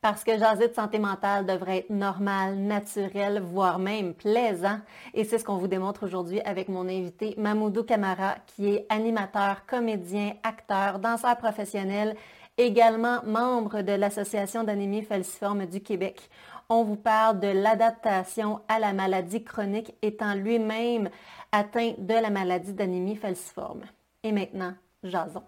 Parce que jaser de santé mentale devrait être normal, naturel, voire même plaisant. Et c'est ce qu'on vous démontre aujourd'hui avec mon invité Mamoudou Camara, qui est animateur, comédien, acteur, danseur professionnel, également membre de l'Association d'anémie falciforme du Québec. On vous parle de l'adaptation à la maladie chronique étant lui-même atteint de la maladie d'anémie falciforme. Et maintenant, jason.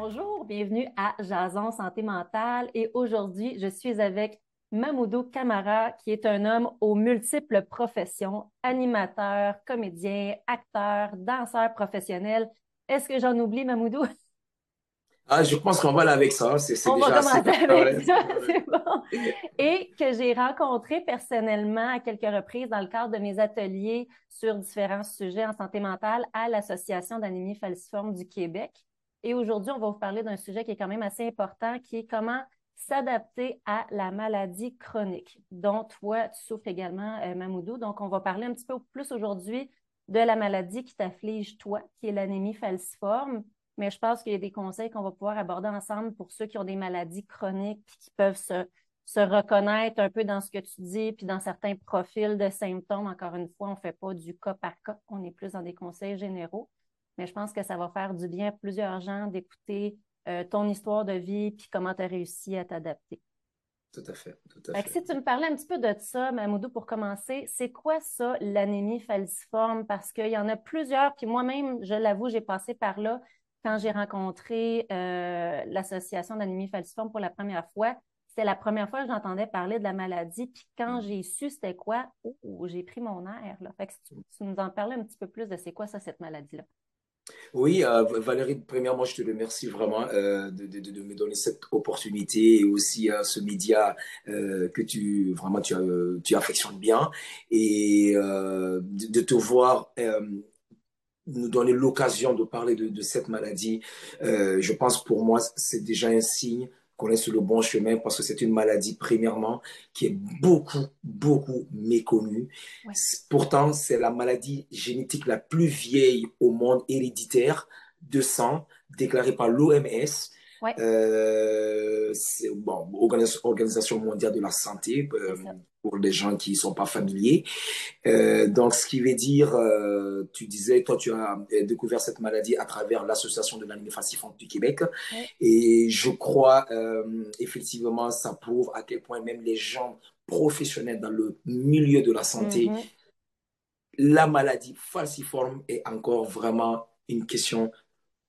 Bonjour, bienvenue à Jason Santé Mentale et aujourd'hui, je suis avec Mamoudou Camara, qui est un homme aux multiples professions, animateur, comédien, acteur, danseur professionnel. Est-ce que j'en oublie, Mamoudou? Ah, je pense qu'on va aller avec ça. C'est, On va commencer avec ça, c'est bon. Et que j'ai rencontré personnellement à quelques reprises dans le cadre de mes ateliers sur différents sujets en santé mentale à l'Association d'anémie falciforme du Québec. Et aujourd'hui, on va vous parler d'un sujet qui est quand même assez important, qui est comment s'adapter à la maladie chronique, dont toi, tu souffres également, euh, Mamoudou. Donc, on va parler un petit peu plus aujourd'hui de la maladie qui t'afflige, toi, qui est l'anémie falciforme. Mais je pense qu'il y a des conseils qu'on va pouvoir aborder ensemble pour ceux qui ont des maladies chroniques, qui peuvent se, se reconnaître un peu dans ce que tu dis, puis dans certains profils de symptômes. Encore une fois, on ne fait pas du cas par cas, on est plus dans des conseils généraux mais je pense que ça va faire du bien à plusieurs gens d'écouter euh, ton histoire de vie puis comment tu as réussi à t'adapter. Tout à fait, tout à fait. Si tu me parlais un petit peu de ça, Mamoudou, pour commencer, c'est quoi ça, l'anémie falciforme? Parce qu'il y en a plusieurs, puis moi-même, je l'avoue, j'ai passé par là quand j'ai rencontré euh, l'association d'anémie falciforme pour la première fois. C'était la première fois que j'entendais parler de la maladie, puis quand mm. j'ai su c'était quoi, oh, j'ai pris mon air. Là. Fait que tu, tu nous en parlais un petit peu plus de c'est quoi ça, cette maladie-là? Oui, euh, Valérie, premièrement, je te remercie vraiment euh, de, me donner cette opportunité et aussi euh, ce média que tu vraiment tu, tu affectionnes bien et de, te voir nous donner l'occasion de parler de, cette maladie. je pense pour moi, c'est déjà un signe qu'on est sur le bon chemin parce que c'est une maladie, premièrement, qui est beaucoup, beaucoup méconnue. Pourtant, c'est la maladie génétique la plus vieille au monde héréditaire de sang, déclarée par l'OMS. Euh, bon, Organisation mondiale de la santé, euh, pour les gens qui ne sont pas familiers. Euh, donc, ce qui veut dire, tu disais, toi, tu as découvert cette maladie à travers l'Association de falciforme du Québec. Et je crois, effectivement, ça prouve à quel point même les gens professionnels dans le milieu de la santé, mm-hmm. la maladie falciforme est encore vraiment une question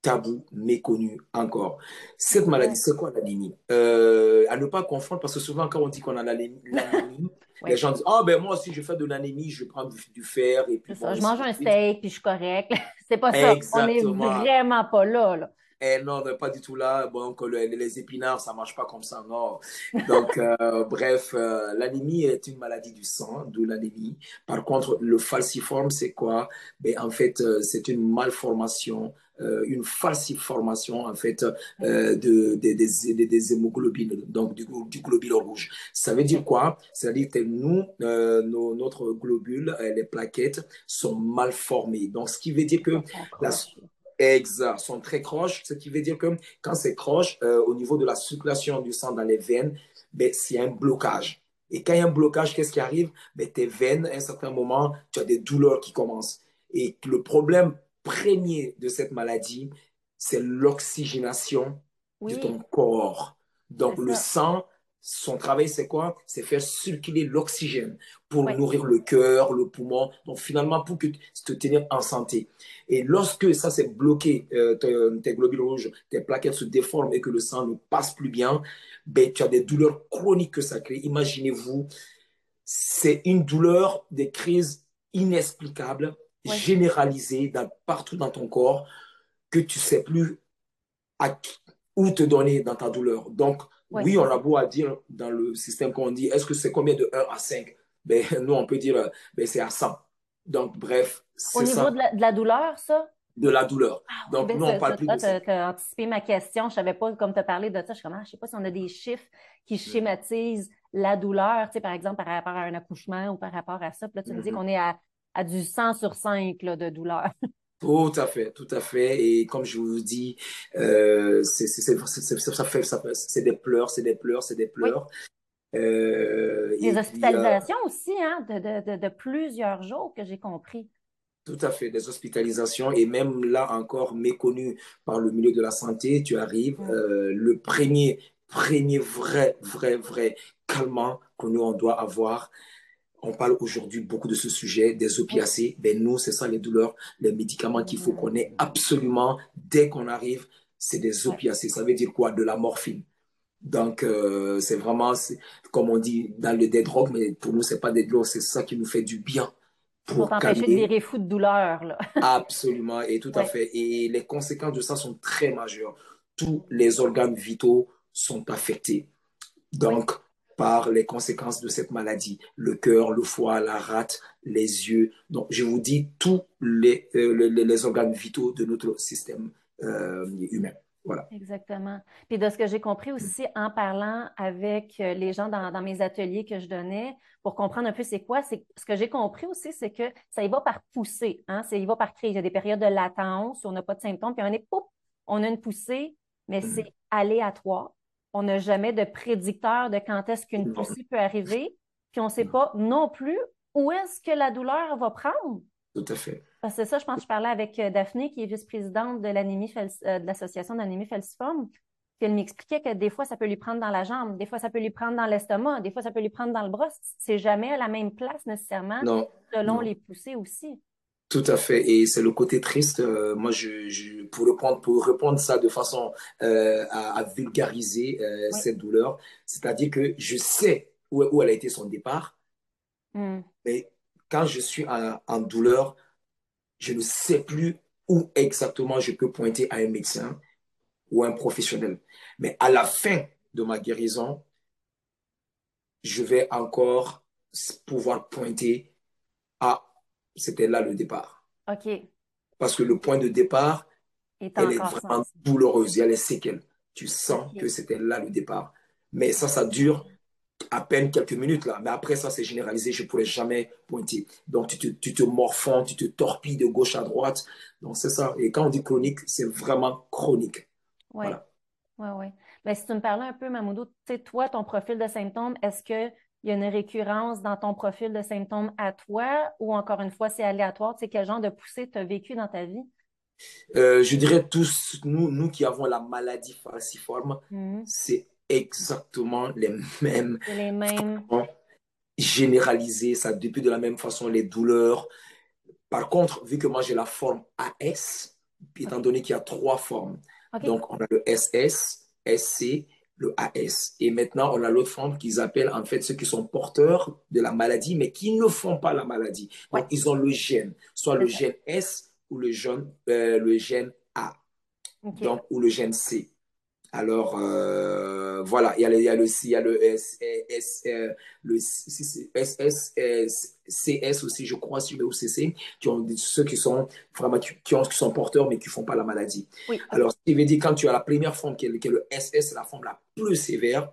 tabou, méconnu encore. Cette maladie, c'est quoi l'anémie? Euh, À ne pas confondre, parce que souvent, quand on dit qu'on a l'anémie, les gens disent Ah, ben moi, si je fais de l'anémie, je prends du, fer. Et puis, je mange un steak, puis je suis correct. c'est pas ça. On n'est vraiment pas là. là. Eh non, pas du tout là. Bon, que les épinards, ça marche pas comme ça, non. Donc, euh, bref, euh, l'anémie est une maladie du sang, d'où l'anémie. Par contre, le falciforme, c'est quoi? Ben, En fait, c'est une malformation une falsification en fait euh, de, des, des, hémoglobines, donc du, du, globule rouge. Ça veut dire quoi? C'est-à-dire que nous, euh, nos, notre globule, les plaquettes sont mal formées. Donc, ce qui veut dire que la, Exact, sont très croches, ce qui veut dire que quand c'est croche, au niveau de la circulation du sang dans les veines, ben, c'est un blocage. Et quand il y a un blocage, qu'est-ce qui arrive? Ben, Tes veines, à un certain moment, tu as des douleurs qui commencent. Et le problème premier de cette maladie, c'est l'oxygénation de ton corps. Donc, le sang, son travail, c'est quoi? C'est faire circuler l'oxygène pour nourrir le cœur, le poumon, donc finalement pour que te tenir en santé. Et lorsque ça s'est bloqué, euh, tes, globules rouges, tes plaquettes se déforment et que le sang ne passe plus bien, ben, tu as des douleurs chroniques que ça crée. Imaginez-vous, c'est une douleur, des crises inexplicables généralisé dans, partout dans ton corps que tu sais plus à où te donner dans ta douleur. Donc, oui, on a beau à dire dans le système qu'on dit, est-ce que c'est combien de 1 à 5 ben, Nous, on peut dire, ben, c'est à 100. Donc, bref, Au niveau De, la, douleur, ça? De la douleur. Ah Donc, ben, nous, on parle plus de ça. Tu as anticipé ma question. Je ne savais pas, comme tu as parlé de ça, je comme, ah, sais pas si on a des chiffres qui schématisent la douleur, tu sais, par exemple, par rapport à un accouchement ou par rapport à ça. Puis là, tu me dis mm-hmm. qu'on est à à du 100 sur 5 là, de douleur. Tout à fait, tout à fait. Et comme je vous dis, euh, c'est ça fait, ça fait- des pleurs, c'est des pleurs, c'est des Oui. pleurs. Euh, Des puis, euh, hospitalisations aussi, hein, de, de, de, de plusieurs jours que j'ai compris. tout à fait, des hospitalisations. Et même là encore méconnu par le milieu de la santé, tu arrives, Mm. euh, le premier, premier vrai, vrai, vrai calmant que nous, on doit avoir. On parle aujourd'hui beaucoup de ce sujet, des opiacés. Ben nous, c'est ça les douleurs, les médicaments qu'il faut qu'on ait absolument dès qu'on arrive, c'est des opiacés. Ça veut dire quoi? De la morphine. Donc, euh, c'est vraiment, comme on dit, dans le des drogues, mais pour nous, c'est pas des drogues, c'est ça qui nous fait du bien Pour pour t'empêcher de virer fou de douleur, là. absolument et tout à fait. Et les conséquences de ça sont très majeures. Tous les organes vitaux sont affectés. Donc, par les conséquences de cette maladie, le cœur, le foie, la rate, les yeux. Donc, je vous dis tous les, euh, les, les organes vitaux de notre système euh, humain. Voilà. Exactement. Puis de ce que j'ai compris aussi en parlant avec euh, les gens dans, dans mes ateliers que je donnais, pour comprendre un peu c'est quoi, c'est ce que j'ai compris aussi, c'est que ça y va par poussée, hein, ça y va par crise. Il y a des périodes de latence où on n'a pas de symptômes, puis on est, pouf, on a une poussée, mais Mhm. c'est aléatoire. On n'a jamais de prédicteur de quand est-ce qu'une poussée peut arriver, puis on ne sait pas non plus où est-ce que la douleur va prendre. tout à fait. Parce que c'est ça, je pense que je parlais avec euh, Daphné, qui est vice-présidente de l'anémie euh, de l'association d'anémie falciforme. Puis elle m'expliquait que des fois, ça peut lui prendre dans la jambe, des fois, ça peut lui prendre dans l'estomac, des fois, ça peut lui prendre dans le bras. C'est jamais à la même place nécessairement, Non, selon non. les poussées aussi. Tout à fait, et c'est le côté triste. euh, moi, je, je, pour répondre, pour répondre ça de façon euh, à, à vulgariser euh, cette douleur, c'est-à-dire que je sais où, où elle a été son départ, Hmm. mais quand je suis en, en douleur, je ne sais plus où exactement je peux pointer à un médecin ou un professionnel. Mais à la fin de ma guérison, je vais encore pouvoir pointer à, c'était là le départ. OK. Parce que le point de départ, elle est vraiment douloureuse. Il y a les séquelles. Tu sens que c'était là le départ. Mais ça, ça dure à peine quelques minutes là. Mais après ça, c'est généralisé. Je ne pourrais jamais pointer. Donc, tu te, tu te morfonds, tu te torpilles de gauche à droite. Donc, c'est ça. Et quand on dit chronique, c'est vraiment chronique. Oui, Voilà. oui, oui. Ben, si tu me parlais un peu, Mamoudou, tu sais, toi, ton profil de symptômes, est-ce qu'il y a une récurrence dans ton profil de symptômes à toi ou encore une fois, c'est aléatoire? Tu sais, quel genre de poussée tu as vécu dans ta vie? Euh, je dirais tous, nous, nous qui avons la maladie falciforme, Mhm. c'est exactement les mêmes les mêmes. généralisées. Ça depuis de la même façon les douleurs. Par contre, vu que moi j'ai la forme AS, étant donné qu'il y a trois formes, donc on a le SS, SC, le AS. Et maintenant, on a l'autre forme qu'ils appellent en fait ceux qui sont porteurs de la maladie, mais qui ne font pas la maladie. Donc, ils ont le gène, soit le gène S ou le gène, euh, le gène A, donc, ou le gène C. Alors, euh, voilà, il y a le, il y a le, il y a le S, S, euh, le CS aussi, je crois, sur le OCC, qui ont ceux qui sont vraiment, qui, ont, qui sont porteurs, mais qui ne font pas la maladie. Oui. Alors, ce qui veut dire, quand tu as la première forme, qui est, qui est le SS, la forme la plus sévère,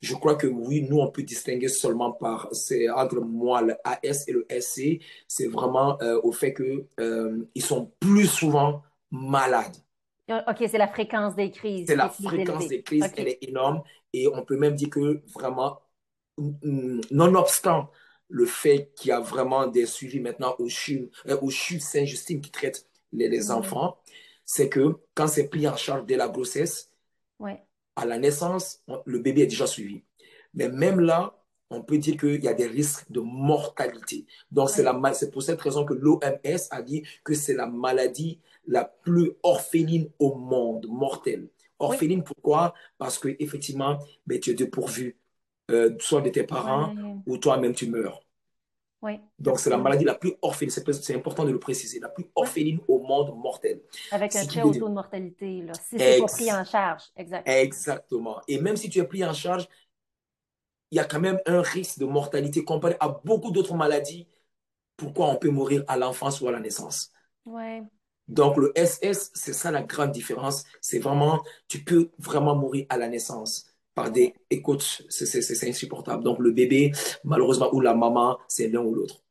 je crois que oui, nous, on peut distinguer seulement par, c'est entre moi, le AS et le SC, c'est vraiment euh, au fait que euh, ils sont plus souvent malades. OK, c'est la fréquence des crises C'est la fréquence élevée. des crises, elle est énorme et on peut même dire que vraiment, nonobstant le fait qu'il y a vraiment des suivis maintenant au CHU, euh, au CHU Saint-Justine qui traite les, les Mhm. enfants, c'est que quand c'est pris en charge dès la grossesse, Ouais. à la naissance, on- le bébé est déjà suivi. Mais même là, on peut dire qu'il y a des risques de mortalité. Donc, Ouais. c'est pour cette raison que l'OMS a dit que c'est la maladie la plus orpheline au monde, mortelle. Oui. Orpheline, pourquoi? Parce que effectivement, ben, tu es dépourvu, euh, soit de tes parents ou toi-même tu meurs. Oui, Donc, c'est la maladie la plus orpheline, c'est important de le préciser, la plus orpheline au monde mortel. Avec un très haut taux de mortalité, là, si c'est pas pris en charge. Exact. exactement. Et même si tu es pris en charge, il y a quand même un risque de mortalité comparé à beaucoup d'autres maladies. Pourquoi on peut mourir à l'enfance ou à la naissance? Ouais. Donc, le SS, c'est ça la grande différence. C'est vraiment, tu peux vraiment mourir à la naissance par des. Écoute, c'est c'est- c'est insupportable. Donc, le bébé, malheureusement, ou la maman, c'est l'un ou l'autre.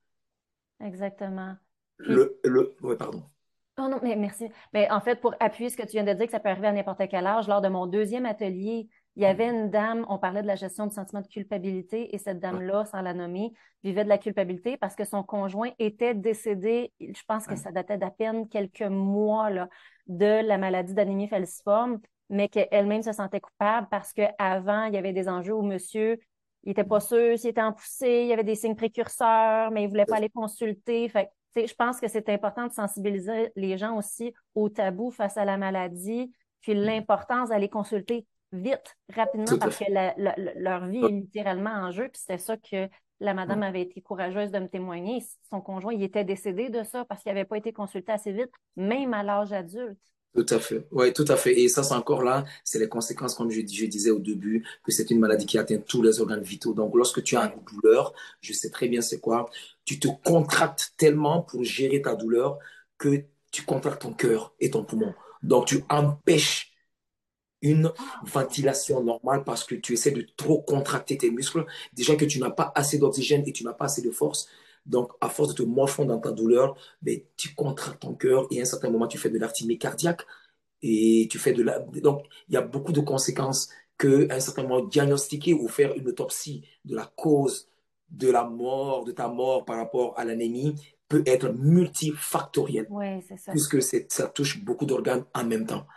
Exactement. Le, le, ouais, pardon. Oh non, mais merci. Mais en fait, pour appuyer ce que tu viens de dire, que ça peut arriver à n'importe quel âge, lors de mon deuxième atelier, il y avait une dame, on parlait de la gestion du sentiment de culpabilité, et cette dame-là, sans la nommer, vivait de la culpabilité parce que son conjoint était décédé, je pense que ça datait d'à peine quelques mois là, de la maladie d'anémie falciforme, mais qu'elle-même se sentait coupable parce qu'avant, il y avait des enjeux où monsieur, il n'était pas sûr s'il était en poussée, il y avait des signes précurseurs, mais il ne voulait pas aller consulter. Fait je pense que c'est important de sensibiliser les gens aussi au tabou face à la maladie, puis l'importance d'aller consulter vite, rapidement, parce que leur vie est littéralement en jeu. Puis c'était ça que la madame avait été courageuse de me témoigner. Son conjoint, il était décédé de ça parce qu'il n'avait pas été consulté assez vite, même à l'âge adulte. Tout à fait. Oui, tout à fait. Et ça, c'est encore là, c'est les conséquences, comme je, je, disais au début, que c'est une maladie qui atteint tous les organes vitaux. Donc, lorsque tu as une douleur, je sais très bien c'est quoi, tu te contractes tellement pour gérer ta douleur que tu contractes ton cœur et ton poumon. Donc, tu empêches une ventilation normale parce que tu essaies de trop contracter tes muscles. Déjà que tu n'as pas assez d'oxygène et tu n'as pas assez de force. Donc, à force de te morfondre dans ta douleur, ben, tu contractes ton cœur et à un certain moment, tu fais de l'arthymie cardiaque et tu fais de la... Donc, il y a beaucoup de conséquences que, un certain moment, diagnostiquer ou faire une autopsie de la cause de la mort, de ta mort par rapport à l'anémie peut être multifactoriel. Oui, c'est ça. Puisque ça touche beaucoup d'organes en même temps.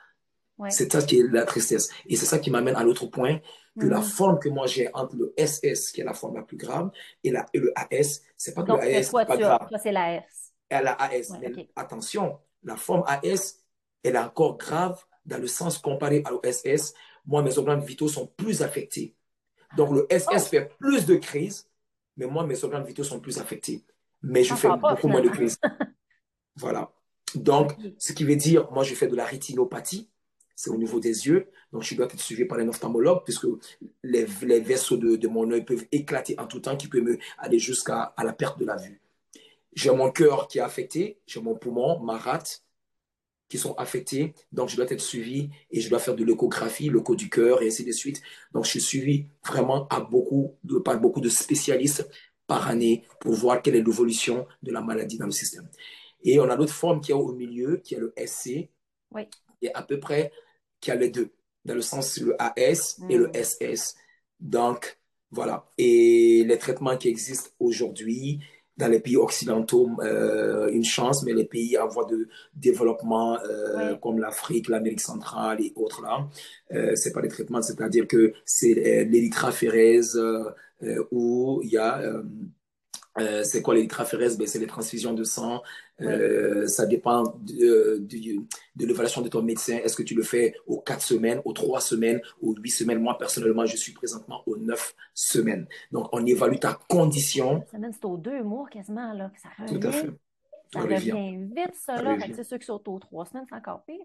C'est ça qui est la tristesse. Et c'est ça qui m'amène à l'autre point, que la mhm. forme que moi j'ai entre le SS, qui est la forme la plus grave, et, la, et le AS, c'est pas que le AS pas grave. c'est l'AS. Et la AS. mais attention, la forme AS, elle est encore grave dans le sens comparé à l'OSS. Moi, mes organes vitaux sont plus affectés. Donc, le SS oh. fait plus de crises, mais moi, mes organes vitaux sont plus affectés. Mais je fais beaucoup moins de crises. voilà. Donc, ce qui veut dire, moi, je fais de la rétinopathie c'est au niveau des yeux. Donc, je dois être suivi par un ophtalmologue puisque les, les vaisseaux de, de, mon œil peuvent éclater en tout temps, qui peut me aller jusqu'à à la perte de la vue. J'ai mon cœur qui est affecté, j'ai mon poumon, ma rate, qui sont affectés. Donc, je dois être suivi et je dois faire de l'échographie, l'écho du cœur et ainsi de suite. Donc, je suis suivi vraiment à beaucoup de, par beaucoup de spécialistes par année pour voir quelle est l'évolution de la maladie dans le système. Et on a l'autre forme qui est au milieu, qui est le SC. Oui. Et à peu près qui a les deux, dans le sens le AS et le SS. Mm. Donc, voilà. Et les traitements qui existent aujourd'hui dans les pays occidentaux, euh, une chance, mais les pays en voie de développement euh, comme l'Afrique, l'Amérique centrale et autres là, euh, c'est pas des traitements, c'est-à-dire que c'est l'érythraphérèse euh, où il y a euh, c'est quoi les ben, C'est les transfusions de sang. Euh, ça dépend de, de, l'évaluation de ton médecin. Est-ce que tu le fais aux 4 semaines, aux 3 semaines, aux 8 semaines? Moi, personnellement, je suis présentement aux 9 semaines. Donc, on évalue ta condition. C'est aux 2 mois quasiment. Là, ça revient, Tout à fait. Ça, revient vite, ça. Là. C'est ceux qui sont aux 3 semaines, c'est encore pire.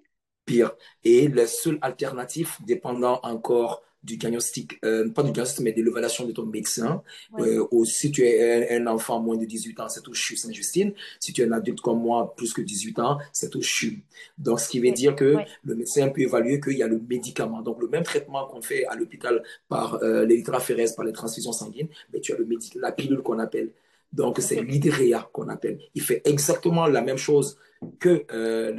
Pire. Et le seul alternatif, dépendant encore du diagnostic, euh, pas du diagnostic, mais de l'évaluation de ton médecin. Euh, ou si tu es un, enfant moins de 18 ans, c'est au CHU Saint-Justine. Si tu es un adulte comme moi, plus que 18 ans, c'est au CHU. Donc, ce qui veut dire que le médecin peut évaluer qu'il y a le médicament. Donc, le même traitement qu'on fait à l'hôpital par euh, par les transfusions sanguines, mais tu as le la pilule qu'on appelle. Donc, c'est l'hydréa qu'on appelle. Il fait exactement la même chose que euh,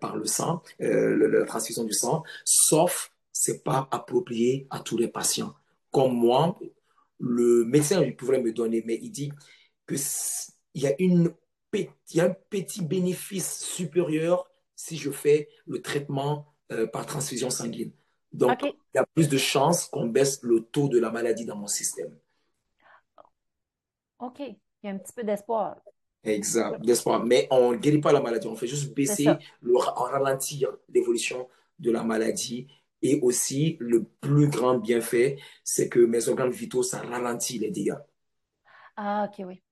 par le sang, la transfusion du sang, sauf c'est pas approprié à tous les patients. Comme moi, le médecin il pourrait me donner, mais il dit que il y a une y a un petit bénéfice supérieur si je fais le traitement euh, par transfusion sanguine. Donc, il y a plus de chances qu'on baisse le taux de la maladie dans mon système. OK. Il y a un petit peu d'espoir. Exact, d'espoir. Mais on ne guérit pas la maladie. On fait juste baisser, le, ralentir l'évolution de la maladie et aussi, le plus grand bienfait, c'est que mes organes vitaux, ça ralentit les dégâts. Ah, ok, oui.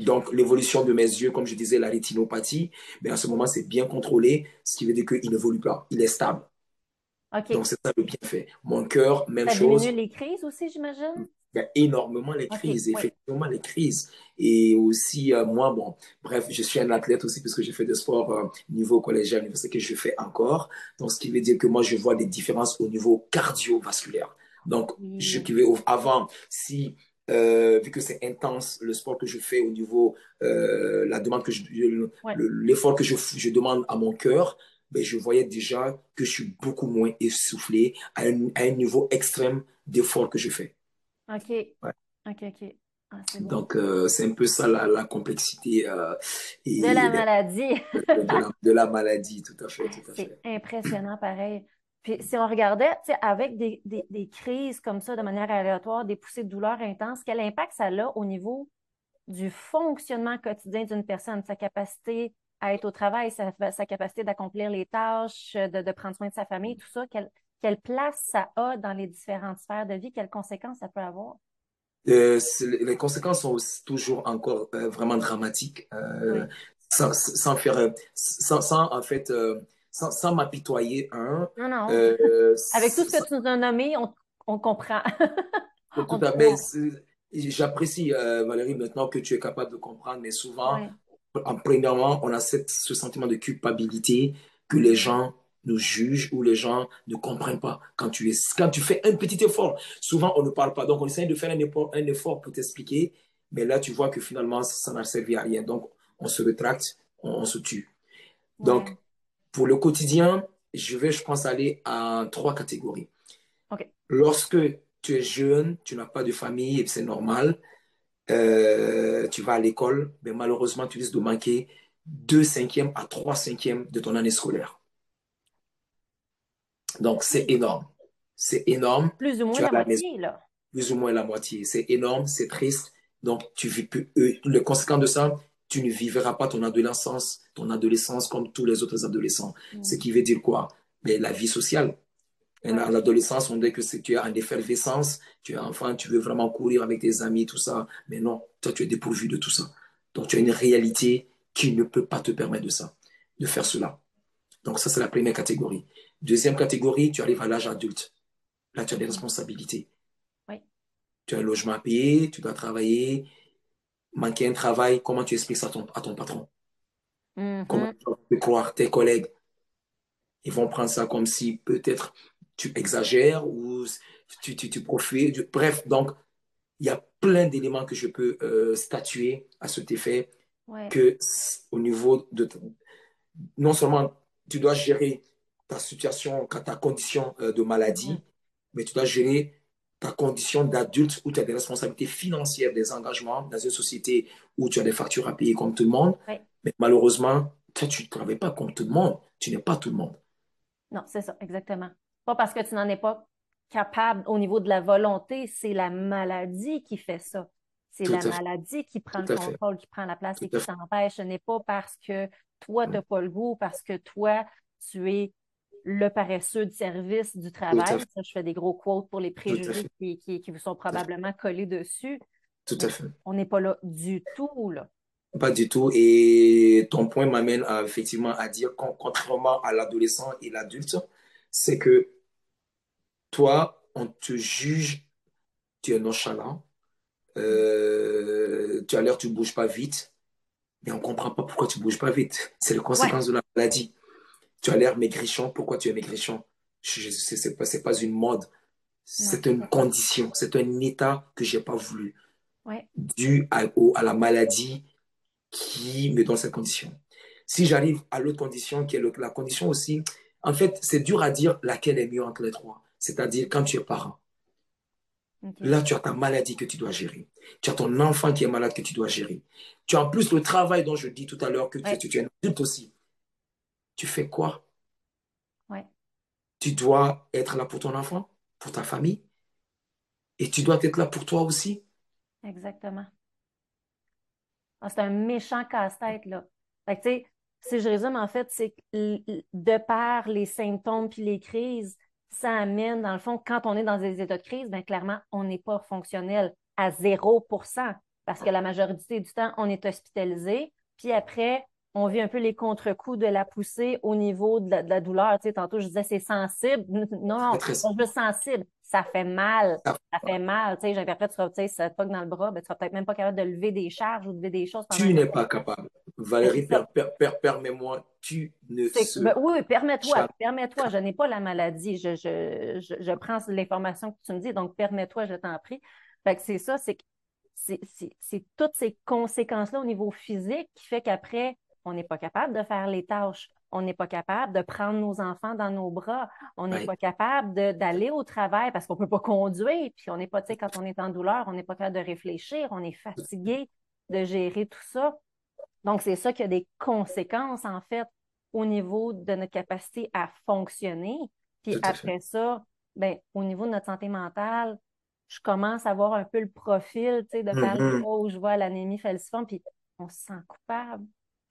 Donc, l'évolution de mes yeux, comme je disais, la rétinopathie, mais à ce moment, c'est bien contrôlé, ce qui veut dire qu'il n'évolue pas, il est stable. Donc, c'est ça le bienfait. Mon cœur, même chose. Ça les crises aussi, j'imagine? Il y a énormément les crises, effectivement les crises. Et aussi, euh, moi, bon, bref, je suis un athlète aussi puisque j'ai fait de sport euh, niveau collégial, ce que je fais encore. Donc, ce qui veut dire que moi, je vois des différences au niveau cardiovasculaire. Donc, je, avant, si euh, vu que c'est intense, le sport que je fais au niveau, euh, la demande que je, l'effort que je, je, demande à mon cœur, ben, je voyais déjà que je suis beaucoup moins essoufflé à un, à un niveau extrême d'effort que je fais. OK. OK, OK. Ah, Donc, euh, c'est un peu ça la, la complexité. Euh, et de la maladie. de, la, maladie, tout à fait. C'est impressionnant, pareil. Puis, si on regardait, avec des, des, des, crises comme ça, de manière aléatoire, des poussées de douleur intenses, quel impact ça a au niveau du fonctionnement quotidien d'une personne, sa capacité à être au travail, sa, sa capacité d'accomplir les tâches, de, de, prendre soin de sa famille, tout ça, quelle, quelle place ça a dans les différentes sphères de vie, quelles conséquences ça peut avoir? Euh, les conséquences sont toujours encore euh, vraiment dramatiques. Euh, sans, sans, faire, sans, sans, en fait, sans, sans m'apitoyer. Hein, non, non. Avec tout ce que tu nous as nommé, on, on comprend. à fait. J'apprécie, Valérie, maintenant que tu es capable de comprendre, mais souvent, en premièrement, on a cette, ce sentiment de culpabilité que les gens nous jugent ou les gens ne comprennent pas quand tu, es, quand tu fais un petit effort. Souvent, on ne parle pas. Donc, on essaie de faire un effort, un effort pour t'expliquer, mais là, tu vois que finalement, ça n'a servi à rien. Donc, on se rétracte, on, se tue. Donc, pour le quotidien, je vais, je pense, aller à trois catégories. Lorsque tu es jeune, tu n'as pas de famille, et c'est normal, euh, tu vas à l'école, mais malheureusement, tu risques de manquer deux cinquièmes à trois cinquièmes de ton année scolaire. Donc, c'est énorme. C'est énorme. Plus ou moins la, moitié, là. Plus ou moins la moitié. C'est énorme, c'est triste. Donc, tu vis plus, euh, le conséquent de ça, tu ne vivras pas ton adolescence, ton adolescence comme tous les autres adolescents. Mm. Ce qui veut dire quoi? Mais la vie sociale. En l'adolescence, on dit que tu es en effervescence, tu es enfant, tu veux vraiment courir avec tes amis, tout ça. Mais non, toi, tu es dépourvu de tout ça. Donc, tu as une réalité qui ne peut pas te permettre de ça, de faire cela. Donc, ça, c'est la première catégorie. Deuxième catégorie, tu arrives à l'âge adulte. Là, tu as des responsabilités. Oui. Tu as un logement à payer, tu dois travailler, manquer un travail. Comment tu expliques ça à ton, à ton patron? Mm-hmm. Comment tu peux croire? Tes collègues? Ils vont prendre ça comme si peut-être tu exagères ou tu, tu, tu profites. Bref, donc, il y a plein d'éléments que je peux euh, statuer à cet effet que au niveau de non seulement tu dois gérer ta situation, ta condition euh, de maladie, mm-hmm. mais tu dois gérer ta condition d'adulte où tu as des responsabilités financières, des engagements dans une société où tu as des factures à payer comme tout le monde. Mais malheureusement, toi, tu ne travailles pas comme tout le monde. Tu n'es pas tout le monde. Non, c'est ça, exactement. Pas parce que tu n'en es pas capable au niveau de la volonté, c'est la maladie qui fait ça. C'est la maladie qui prend le contrôt, qui prend la place et qui t'empêche. Ce n'est pas parce que toi, tu n'as pas le goût, parce que toi, tu es le paresseux de service du travail. Ça, je fais des gros quotes pour les préjugés qui, qui, vous sont probablement collés dessus. Tout à fait. On n'est pas là du tout, là. Pas du tout. Et ton point m'amène à, effectivement à dire, contrairement à l'adolescent et l'adulte, c'est que toi, on te juge, tu es nonchalant, euh, tu as l'air, tu ne bouges pas vite, mais on ne comprend pas pourquoi tu ne bouges pas vite. C'est la conséquence de la maladie. Tu as l'air maigrichon. Pourquoi tu es maigrichon? Ce n'est pas, pas une mode. C'est une condition. C'est un état que je n'ai pas voulu. Dû à, à, la maladie qui me donne cette condition. Si j'arrive à l'autre condition, qui est la condition aussi, en fait, c'est dur à dire laquelle est mieux entre les trois. C'est-à-dire quand tu es parent. Là, tu as ta maladie que tu dois gérer. Tu as ton enfant qui est malade que tu dois gérer. Tu as en plus le travail dont je dis tout à l'heure que tu, tu, es un adulte aussi tu fais quoi? Ouais. Tu dois être là pour ton enfant, pour ta famille, et tu dois être là pour toi aussi. Exactement. Ah, c'est un méchant casse-tête, là. Fait que, si je résume, en fait, c'est que de par les symptômes puis les crises, ça amène, dans le fond, quand on est dans des états de crise, bien clairement, on n'est pas fonctionnel à 0% parce que la majorité du temps, on est hospitalisé. Puis après, on vit un peu les contre-coups de la poussée au niveau de la, douleur. Tu sais, tantôt, je disais c'est sensible. Non, c'est juste sensible. Ça fait mal. Ça fait mal. Tu sais, j'interprète, tu sais, ça te dans le bras, ben, tu seras peut-être même pas capable de lever des charges ou de lever des choses. Tu n'es pas capable. Valérie, permets-moi, tu ne sais ben, Oui, permets-toi. Permets-toi. Je n'ai pas la maladie. Je, je, je, je prends l'information que tu me dis, donc permets-toi, je t'en prie. Fait que c'est ça, c'est que c'est toutes ces conséquences-là au niveau physique qui fait qu'après, on n'est pas capable de faire les tâches. On n'est pas capable de prendre nos enfants dans nos bras. On n'est pas capable d'aller au travail parce qu'on ne peut pas conduire. Puis on n'est pas, tu sais, quand on est en douleur, on n'est pas capable de réfléchir. On est fatigué de gérer tout ça. Donc, c'est ça qui a des conséquences, en fait, au niveau de notre capacité à fonctionner. Puis après ça, ben, au niveau de notre santé mentale, je commence à voir un peu le profil, tu sais, de faire mm-hmm. où je vois l'anémie falciforme, puis on se sent coupable.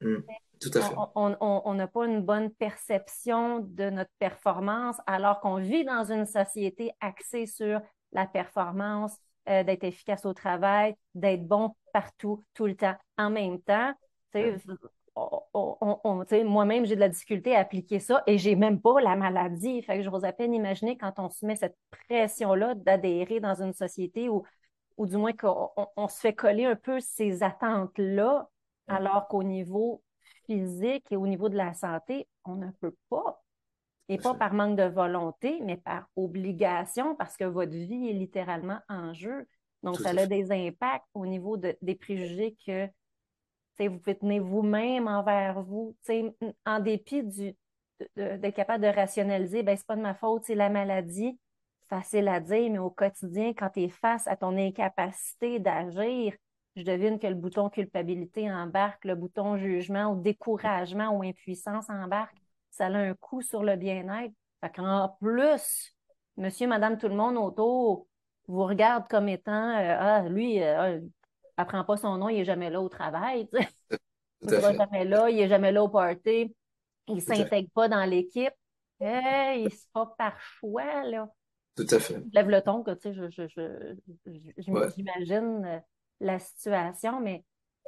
Mm. Tout à fait. On n'a pas une bonne perception de notre performance alors qu'on vit dans une société axée sur la performance, euh, d'être efficace au travail, d'être bon partout, tout le temps. En même temps, moi-même, j'ai de la difficulté à appliquer ça et j'ai même pas la maladie. Fait que je vous à peine imaginer quand on se met cette pression-là d'adhérer dans une société où, ou du moins qu'on se fait coller un peu ces attentes-là, alors qu'au niveau physique et au niveau de la santé, on ne peut pas. Et pas par manque de volonté, mais par obligation, parce que votre vie est littéralement en jeu. Donc, ça a des impacts au niveau des préjugés que vous pouvez tenir vous-même envers vous, en dépit du, d'être capable de rationaliser, ben, c'est pas de ma faute, c'est la maladie. Facile à dire, mais au quotidien, quand tu es face à ton incapacité d'agir, je devine que le bouton culpabilité embarque, le bouton jugement ou découragement ou impuissance embarque. Ça a un coup sur le bien-être. Fait qu'en plus, monsieur, madame, tout le monde autour vous regarde comme étant euh, Ah, lui, euh, apprend pas son nom, il est jamais là au travail. il n'est jamais là, il est jamais là au party, il s'intègre pas dans l'équipe. Hey, c'est pas par choix, là. Tout à fait. lève le ton, tu sais, je, je, j'imagine euh, la situation, mais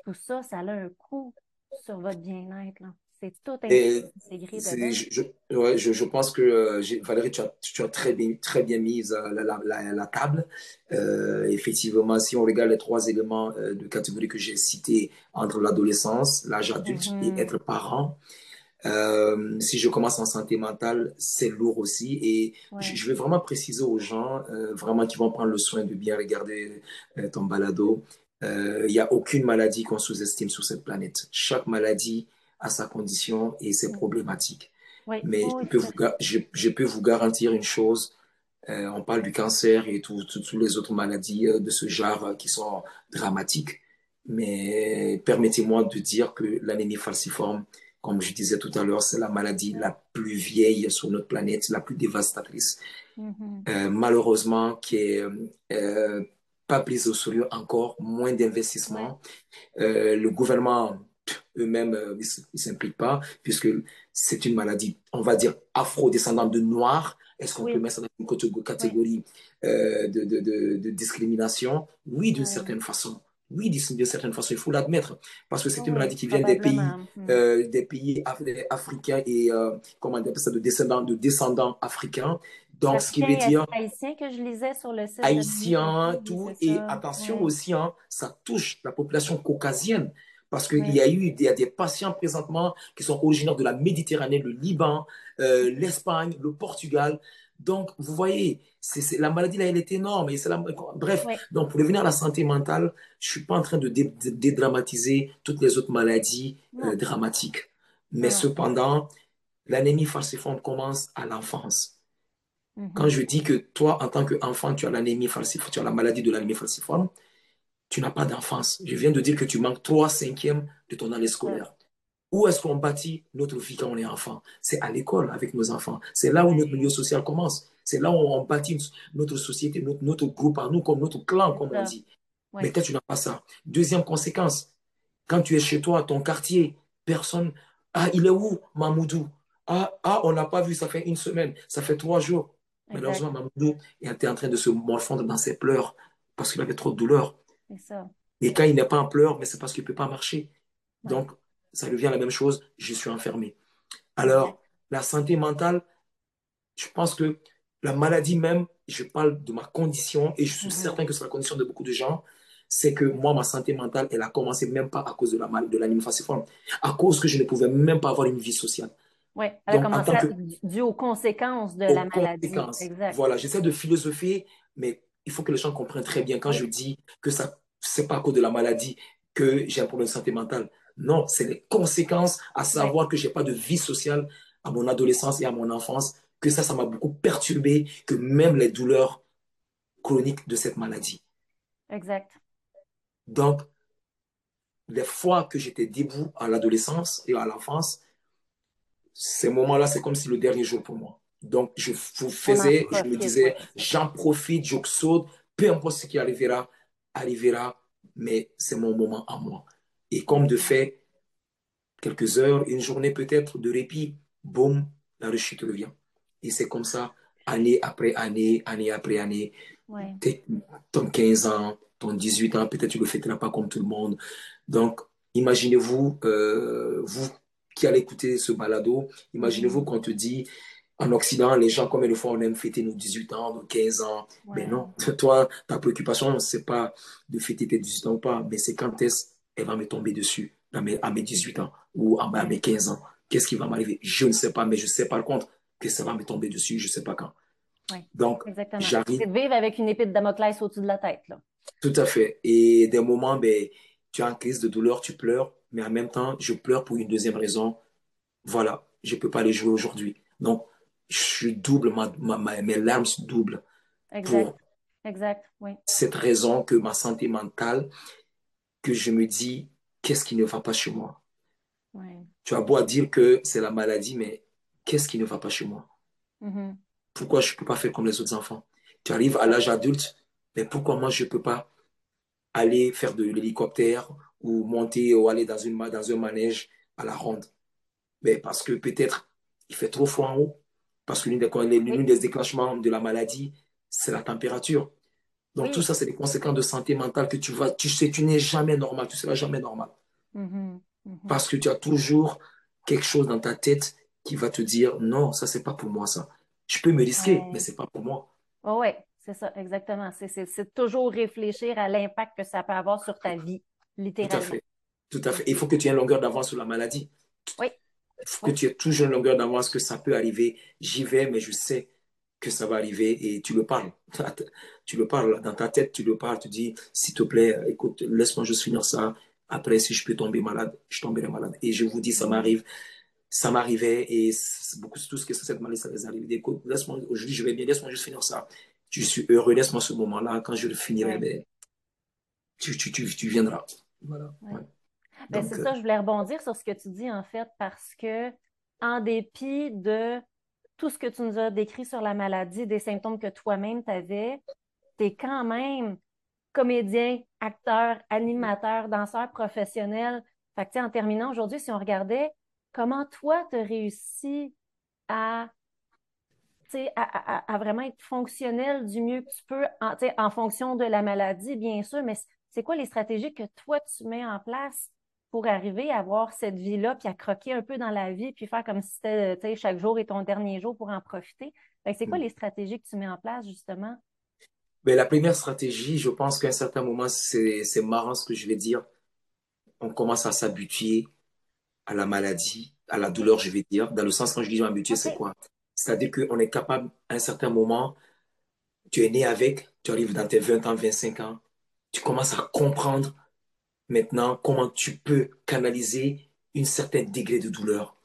tout ça, ça a un coup sur votre bien-être. C'est tout intégré Je, ouais, je, pense que euh, Valérie, tu as, tu as, très, bien, très bien mis euh, la, la, la, table. Euh, effectivement, si on regarde les trois éléments de catégorie que j'ai cités entre l'adolescence, l'âge adulte et mm-hmm. être parent, si je commence en santé mentale, c'est lourd aussi. Et je, vais vraiment préciser aux gens, vraiment qui vont prendre le soin de bien regarder ton balado, il n'y a aucune maladie qu'on sous-estime sur cette planète. Chaque maladie à sa condition et ses problématiques. Mais je, peux vous, je, peux vous, garantir une chose, euh, on parle du cancer et toutes les autres maladies euh, de ce genre euh, qui sont dramatiques, mais permettez-moi de dire que l'anémie falciforme, comme je disais tout à l'heure, c'est la maladie la plus vieille sur notre planète, la plus dévastatrice. Mm-hmm. malheureusement, qui est pas prise au sérieux encore, moins d'investissement. le gouvernement eux-mêmes euh, ne s'impliquent pas, puisque c'est une maladie, on va dire, afro-descendante de noirs. Est-ce qu'on peut mettre ça dans une catégorie euh, de, de, de, discrimination? Oui, d'une certaine façon. Oui, d'une certaine façon, il faut l'admettre, parce que c'est une maladie qui vient des pays, hmm. euh, des pays africains et, comment on appelle ça, de descendants, de descendants africains. Donc, ce qui veut dire. Haïtien que je lisais sur le site. Haïtien, tout. Et attention aussi, hein, ça touche la population caucasienne. Parce qu'il y a eu il y a des patients présentement qui sont originaires de la Méditerranée, le Liban, euh, l'Espagne, le Portugal. Donc, vous voyez, c'est, la maladie, là, elle est énorme. Et c'est la, bref, donc pour revenir à la santé mentale, je ne suis pas en train de, dédramatiser toutes les autres maladies euh, dramatiques. Mais cependant, l'anémie falciforme commence à l'enfance. Mm-hmm. Quand je dis que toi, en tant qu'enfant, tu as l'anémie falciforme, tu as la maladie de l'anémie falciforme, tu n'as pas d'enfance. Je viens de dire que tu manques 3 cinquièmes de ton année scolaire. Où est-ce qu'on bâtit notre vie quand on est enfant? C'est à l'école avec nos enfants. C'est là où notre milieu social commence. C'est là où on bâtit notre société, notre, notre groupe à nous, comme notre clan, comme on dit. Mais toi, tu n'as pas ça. Deuxième conséquence, quand tu es chez toi, ton quartier, personne. Ah, il est où, Mamoudou? Ah, ah, on l'a pas vu, ça fait une semaine, ça fait trois jours. Malheureusement, Mamoudou était en train de se morfondre dans ses pleurs parce qu'il avait trop de douleur. Et quand il n'est pas en pleurs, mais c'est parce qu'il ne peut pas marcher. Donc, ça devient la même chose, je suis enfermé. Alors, la santé mentale, je pense que la maladie même, je parle de ma condition, et je suis mhm. certain que c'est la condition de beaucoup de gens, c'est que moi, ma santé mentale, elle a commencé même pas à cause de la de l'anémie falciforme, à cause que je ne pouvais même pas avoir une vie sociale. Oui, elle a commencé dû aux conséquences de la maladie. Voilà, j'essaie de philosopher, mais il faut que les gens comprennent très bien quand je dis que ça c'est pas à cause de la maladie que j'ai un problème de santé mentale. Non, c'est les conséquences, à savoir que j'ai pas de vie sociale à mon adolescence et à mon enfance, que ça, ça m'a beaucoup perturbé, que même les douleurs chroniques de cette maladie. Exact. Donc, les fois que j'étais debout à l'adolescence et à l'enfance, ces moments-là, c'est comme si le dernier jour pour moi. Donc, je vous faisais, je me disais, j'en profite, je saute, peu importe ce qui arrivera, arrivera, mais c'est mon moment à moi. Et comme de fait, quelques heures, une journée peut-être de répit, boum, la rechute revient. Et c'est comme ça, année après année, année après année. Ouais. Ton 15 ans, ton 18 ans, peut-être tu ne le fêteras pas comme tout le monde. Donc, imaginez-vous, euh, vous qui allez écouter ce balado, imaginez-vous qu'on te dit, en Occident, les gens, comme de fois, on aime fêter nos 18 ans, nos 15 ans? Mais non, toi, ta préoccupation, c'est pas de fêter tes 18 ans ou pas, mais c'est quand est-ce elle va me tomber dessus à mes, à mes 18 ans ou à mes 15 ans. Qu'est-ce qui va m'arriver? Je ne sais pas, mais je sais par contre que ça va me tomber dessus, je ne sais pas quand. Donc, j'arrive. C'est de vivre avec une épée de Damoclès au-dessus de la tête. Là. Tout à fait. Et des moments, ben, tu as une crise de douleur, tu pleures, mais en même temps, je pleure pour une deuxième raison. Voilà, je ne peux pas aller jouer aujourd'hui. Donc, je double, ma, mes larmes se doublent. Exact. exact, oui. Cette raison que ma santé mentale, que je me dis, qu'est-ce qui ne va pas chez moi? Tu as beau à dire que c'est la maladie, mais qu'est-ce qui ne va pas chez moi? Mm-hmm. Pourquoi je ne peux pas faire comme les autres enfants? Tu arrives à l'âge adulte, mais pourquoi moi je ne peux pas aller faire de l'hélicoptère ou monter ou aller dans, une, dans un manège à la ronde? Mais parce que peut-être il fait trop froid en haut, parce que l'une des, des déclenchements de la maladie, c'est la température. Donc, tout ça, c'est des conséquences de santé mentale que tu vas, tu sais, tu n'es jamais normal, tu seras jamais normal. Mm-hmm. Mm-hmm. Parce que tu as toujours quelque chose dans ta tête qui va te dire, non, ça, c'est pas pour moi, ça. Je peux me risquer, mais c'est pas pour moi. Oh, oui, c'est ça, exactement. C'est toujours réfléchir à l'impact que ça peut avoir sur ta vie, littéralement. Tout à fait. Tout à fait. Il faut que tu aies une longueur d'avance sur la maladie. Oui. Il faut que tu aies toujours une longueur d'avance que ça peut arriver. J'y vais, mais je sais que ça va arriver et tu le parles. Tu le parles dans ta tête, tu le parles, tu dis, s'il te plaît, écoute, laisse-moi juste finir ça. Après, si je peux tomber malade, je tomberai malade. Et je vous dis, ça m'arrive. Ça m'arrivait et beaucoup tout ce que cette maladie, ça les arrive. Écoute, laisse-moi, aujourd'hui, je vais bien, laisse-moi juste finir ça. Je suis heureux, laisse-moi ce moment-là. Quand je le finirai, ben, tu, tu, tu, tu, viendras. Voilà. Ben, c'est ça, je voulais rebondir sur ce que tu dis en fait, parce que en dépit de tout ce que tu nous as décrit sur la maladie, des symptômes que toi-même tu avais, tu es quand même comédien, acteur, animateur, danseur professionnel. Fait que, en terminant aujourd'hui, si on regardait comment toi, tu as réussi à, à, vraiment être fonctionnel du mieux que tu peux en fonction de la maladie, bien sûr, mais c'est quoi les stratégies que toi, tu mets en place pour arriver à avoir cette vie-là, puis à croquer un peu dans la vie, puis faire comme si c'était, chaque jour est ton dernier jour pour en profiter. C'est quoi mm. les stratégies que tu mets en place, justement? Ben, la première stratégie, je pense qu'à un certain moment, c'est marrant ce que je vais dire. On commence à s'habituer à la maladie, à la douleur, je vais dire. Dans le sens, quand je dis m'habituer, c'est quoi? C'est-à-dire qu'on est capable, à un certain moment, tu es né avec, tu arrives dans tes 20 ans, 25 ans, tu commences à comprendre maintenant comment tu peux canaliser une certaine degré de douleur?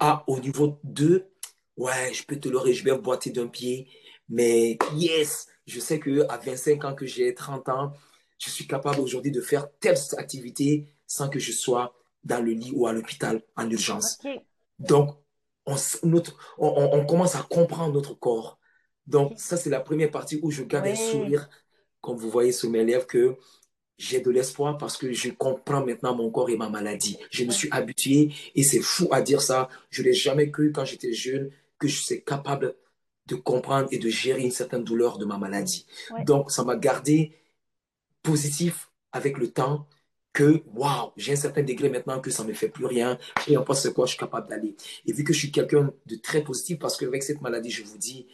Ah, au niveau 2, ouais, je peux te le je vais boiter d'un pied, mais yes, je sais que à 25 ans, que j'ai 30 ans, je suis capable aujourd'hui de faire telle activité sans que je sois dans le lit ou à l'hôpital en urgence. Donc, on, on, commence à comprendre notre corps. Donc, ça, c'est la première partie où je garde un sourire, comme vous voyez sur mes lèvres, que j'ai de l'espoir parce que je comprends maintenant mon corps et ma maladie. Je me suis habitué et c'est fou à dire ça. Je n'ai jamais cru quand j'étais jeune que je suis capable de comprendre et de gérer une certaine douleur de ma maladie. Donc, ça m'a gardé positif avec le temps que, waouh, j'ai un certain degré maintenant que ça ne me fait plus rien, importe ce quoi je suis capable d'aller. Et vu que je suis quelqu'un de très positif, parce qu'avec cette maladie, je vous dis,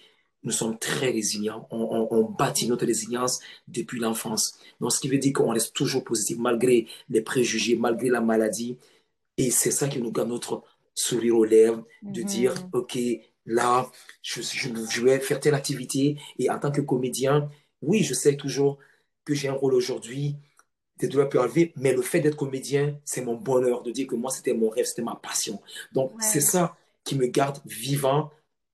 nous sommes très résilients. On, bâtit notre résilience depuis l'enfance. Donc, ce qui veut dire qu'on reste toujours positif malgré les préjugés, malgré la maladie. Et c'est ça qui nous garde notre sourire aux lèvres, de mhm. dire, OK, là, je, je, vais faire telle activité. Et en tant que comédien, oui, je sais toujours que j'ai un rôle aujourd'hui des douleurs peuvent arriver, mais le fait d'être comédien, c'est mon bonheur, de dire que moi, c'était mon rêve, c'était ma passion. Donc, c'est ça qui me garde vivant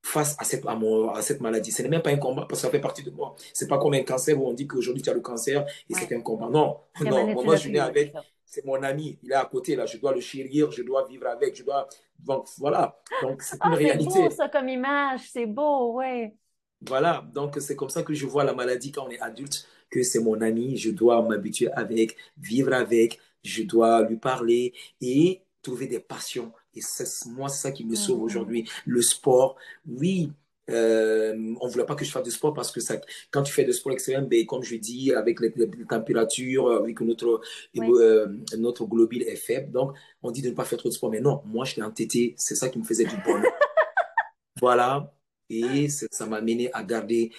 face à cette, à, cette maladie. Ce n'est même pas un combat parce que ça fait partie de moi. C'est pas comme un cancer où on dit qu'aujourd'hui tu as le cancer et c'est un combat. Non, non. Moi, je viens avec, c'est mon ami, il est à côté là, je dois le chérir, je dois vivre avec, je dois. Donc voilà. Donc c'est une réalité. C'est beau ça comme image, c'est beau, ouais. Voilà, donc c'est comme ça que je vois la maladie quand on est adulte, que c'est mon ami, je dois m'habituer avec, vivre avec, je dois lui parler et trouver des passions. Et c'est moi, c'est ça qui me sauve mm-hmm. aujourd'hui. Le sport, oui, euh, on ne voulait pas que je fasse du sport parce que ça, quand tu fais du sport extrême, ben, comme je dis, avec les, températures, avec notre, euh, notre globule est faible, donc on dit de ne pas faire trop de sport. Mais non, moi, j'étais entêté, c'est ça qui me faisait du bonheur. voilà, et ça m'a mené à garder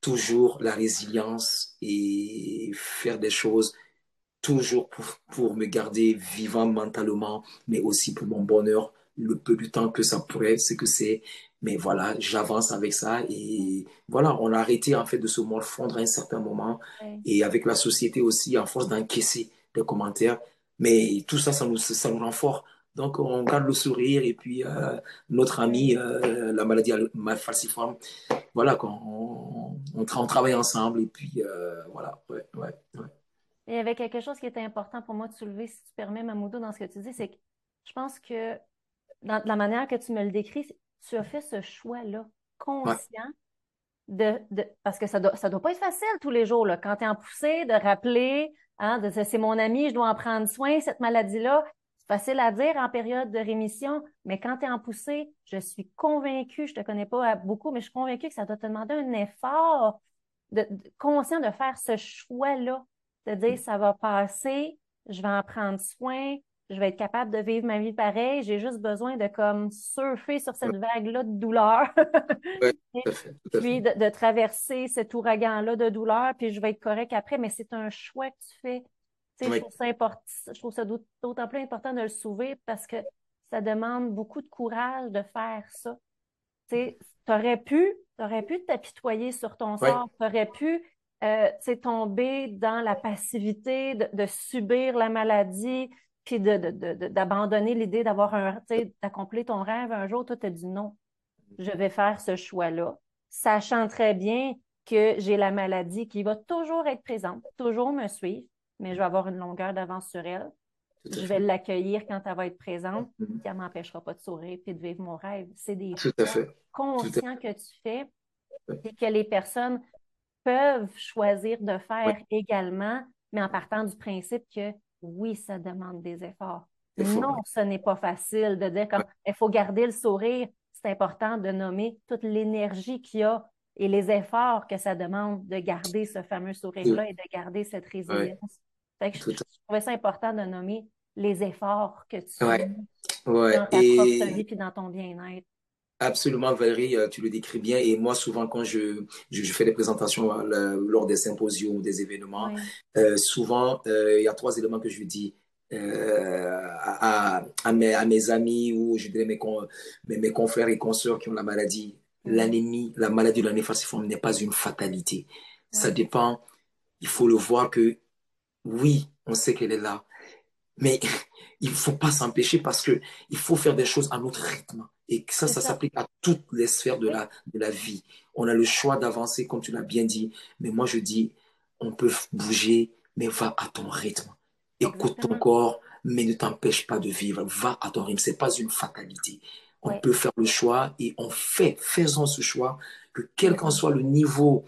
toujours la résilience et faire des choses toujours pour, pour me garder vivant mentalement, mais aussi pour mon bonheur. Le peu du temps que ça pourrait, c'est que c'est. Mais voilà, j'avance avec ça et voilà, on a arrêté en fait de se morfondre à un certain moment et avec la société aussi, en force d'encaisser des commentaires. Mais tout ça, ça nous, ça nous rend fort. Donc, on garde le sourire et puis euh, notre ami, euh, la maladie falciforme, voilà, on, on, travaille ensemble et puis euh, voilà, ouais, ouais, ouais. Il y avait quelque chose qui était important pour moi de soulever, si tu permets, Mamoudou, dans ce que tu dis, c'est que je pense que dans la manière que tu me le décris, tu as fait ce choix-là conscient de, de, parce que ça doit, ça doit pas être facile tous les jours, là, quand tu es en poussée, de rappeler, hein, c'est mon ami, je dois en prendre soin, cette maladie-là, Facile à dire en période de rémission, mais quand tu es en poussée, je suis convaincue, je te connais pas beaucoup, mais je suis convaincue que ça doit te demander un effort de, conscient de faire ce choix-là, de dire ça va passer, je vais en prendre soin, je vais être capable de vivre ma vie pareil, j'ai juste besoin de comme surfer sur cette vague-là de douleur. puis de, traverser cet ouragan-là de douleur, puis je vais être correct après, mais c'est un choix que tu fais. Je, trouve ça je trouve ça d'autant plus important de le soulever parce que ça demande beaucoup de courage de faire ça. Tu aurais pu, aurais pu t'apitoyer sur ton sort, tu aurais pu euh, tomber dans la passivité, de, subir la maladie, puis d'abandonner l'idée d'avoir un, d'accomplir ton rêve un jour. Toi, tu as dit non, je vais faire ce choix-là, sachant très bien que j'ai la maladie qui va toujours être présente, toujours me suivre, mais je vais avoir une longueur d'avance sur elle. Je vais l'accueillir quand elle va être présente, mm-hmm. puis elle ne m'empêchera pas de sourire et de vivre mon rêve. C'est des choses conscients que tu fais et que les personnes peuvent choisir de faire également, mais en partant du principe que oui, ça demande des efforts. non, ce n'est pas facile de dire comme il faut garder le sourire. C'est important de nommer toute l'énergie qu'il y a et les efforts que ça demande de garder ce fameux sourire-là et de garder cette résilience. Je, trouvais ça important de nommer les efforts que tu fais dans ta propre vie et dans ton bien-être. Absolument, Valérie, euh, tu le décris bien. Et moi, souvent, quand je, je, fais des présentations euh, lors des symposiums ou des événements, euh, souvent, il y a trois éléments que je dis à, à, mes, à, mes, amis ou je dirais mes, mes, mes confrères et consoeurs qui ont la maladie. L'anémie, la maladie de l'anémie falciforme n'est pas une fatalité. Ça dépend. Il faut le voir que oui, on sait qu'elle est là. Mais il ne faut pas s'empêcher parce qu'il faut faire des choses à notre rythme. Et ça, ça, s'applique à toutes les sphères de la, de la vie. On a le choix d'avancer, comme tu l'as bien dit. Mais moi, je dis, on peut bouger, mais va à ton rythme. Écoute ton corps, mais ne t'empêche pas de vivre. Va à ton rythme. Ce n'est pas une fatalité. On peut faire le choix et on fait, faisons ce choix, que quel qu'en soit le niveau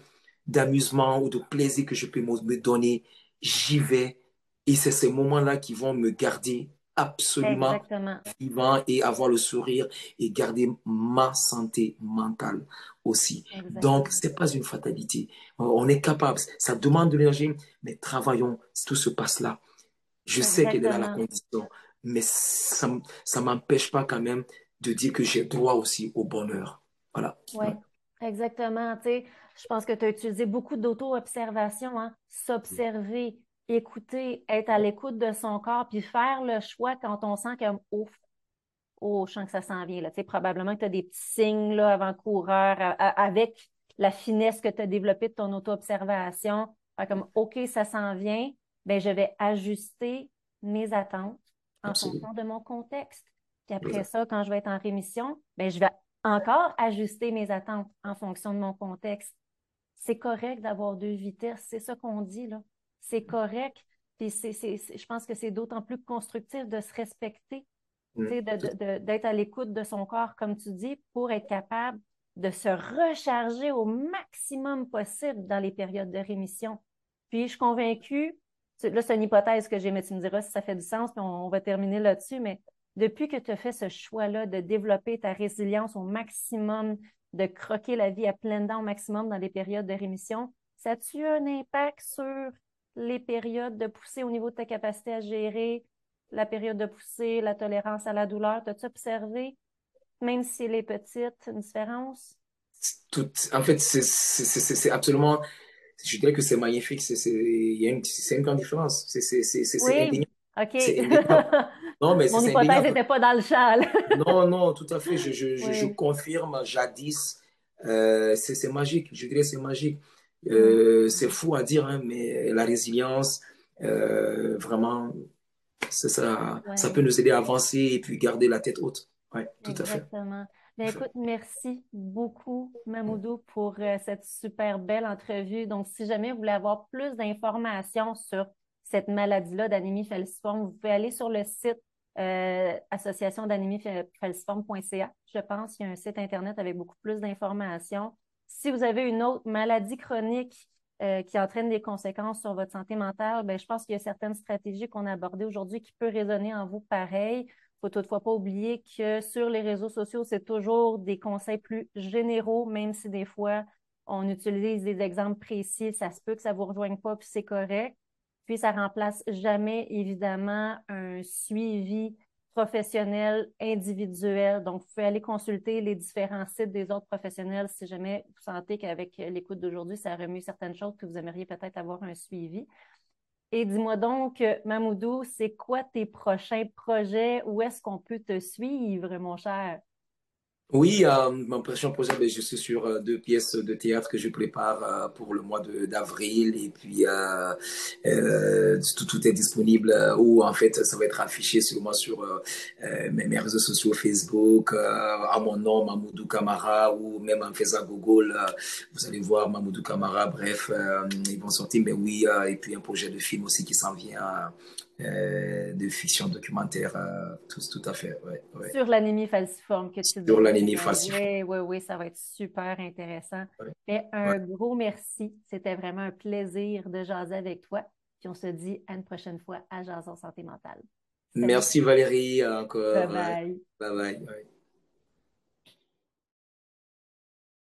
d'amusement ou de plaisir que je peux me donner, j'y vais. Et c'est ces moments-là qui vont me garder absolument vivant et avoir le sourire et garder ma santé mentale aussi. Donc, ce n'est pas une fatalité. On est capable. Ça demande de l'énergie, mais travaillons. Tout se passe là. Je sais qu'elle est dans la condition, mais ça ne m'empêche pas quand même de dire que j'ai droit aussi au bonheur. Voilà. Oui, exactement. Tu sais, je pense que tu as utilisé beaucoup d'auto-observation, hein? s'observer, écouter, être à l'écoute de son corps, puis faire le choix quand on sent comme ouf, oh, je sens que ça s'en vient. Là. Tu sais, probablement que tu as des petits signes là, avant-coureur avec la finesse que tu as développée de ton auto-observation. Comme OK, ça s'en vient, ben, je vais ajuster mes attentes en fonction de mon contexte. Puis après ça, quand je vais être en rémission, ben, je vais encore ajuster mes attentes en fonction de mon contexte. C'est correct d'avoir deux vitesses, c'est ça qu'on dit, là. C'est correct. Puis je pense que c'est d'autant plus constructif de se respecter, d'être à l'écoute de son corps, comme tu dis, pour être capable de se recharger au maximum possible dans les périodes de rémission. Puis je suis convaincue, là c'est une hypothèse que j'ai, mais tu me diras si ça fait du sens, puis on va terminer là-dessus, mais depuis que tu as fait ce choix-là de développer ta résilience au maximum, de croquer la vie à pleines dents au maximum dans les périodes de rémission, ça a-tu un impact sur les périodes de poussée au niveau de ta capacité à gérer la période de poussée, la tolérance à la douleur? T'as-tu observé, même si elle est petite, une différence? Tout, en fait, c'est absolument. Je dirais que c'est magnifique. C'est une, une grande différence. C'est oui. OK. non, mais Mon hypothèse n'était pas dans le châle. non, non, tout à fait. Je, je, je, confirme, jadis, euh, c'est magique. Je dirais c'est magique. Euh, mm. c'est fou à dire, hein, mais la résilience, euh, vraiment, ça, ça peut nous aider à avancer et puis garder la tête haute. Oui, tout à fait. Exactement. Ben, écoute, merci beaucoup, Mamoudou, pour cette super belle entrevue. Donc, si jamais vous voulez avoir plus d'informations sur cette maladie-là d'anémie falciforme, vous pouvez aller sur le site euh, association d'anémie falciforme.ca. Je pense qu'il y a un site Internet avec beaucoup plus d'informations. Si vous avez une autre maladie chronique euh, qui entraîne des conséquences sur votre santé mentale, ben, je pense qu'il y a certaines stratégies qu'on a abordées aujourd'hui qui peuvent résonner en vous pareil. Il faut toutefois pas oublier que sur les réseaux sociaux, c'est toujours des conseils plus généraux, même si des fois on utilise des exemples précis, ça se peut que ça vous rejoigne pas, puis c'est correct. Puis, ça remplace jamais, évidemment, un suivi professionnel individuel. Donc, vous pouvez aller consulter les différents sites des autres professionnels si jamais vous sentez qu'avec l'écoute d'aujourd'hui, ça remue certaines choses que vous aimeriez peut-être avoir un suivi. Et dis-moi donc, Mamoudou, c'est quoi tes prochains projets? Où est-ce qu'on peut te suivre, mon cher? Oui, euh, mon prochain projet, ben, je suis sur euh, deux pièces de théâtre que je prépare euh, pour le mois d'avril. Et puis euh, tout, tout, est disponible ou en fait ça va être affiché sûrement sur mes, mes, réseaux sociaux Facebook à mon nom Mamoudou Kamara ou même en faisant Google vous allez voir Mamoudou Kamara. Bref ils vont sortir. Mais oui et puis un projet de film aussi qui s'en vient euh, de fiction documentaire, euh, tout, tout à fait. Ouais, Sur l'anémie falciforme que tu dis. Sur l'anémie falciforme. Oui, oui, oui, ça va être super intéressant. Mais un gros merci. C'était vraiment un plaisir de jaser avec toi. Puis on se dit à une prochaine fois à Jason Santé Mentale. Merci Valérie encore. Bye bye. Bye bye.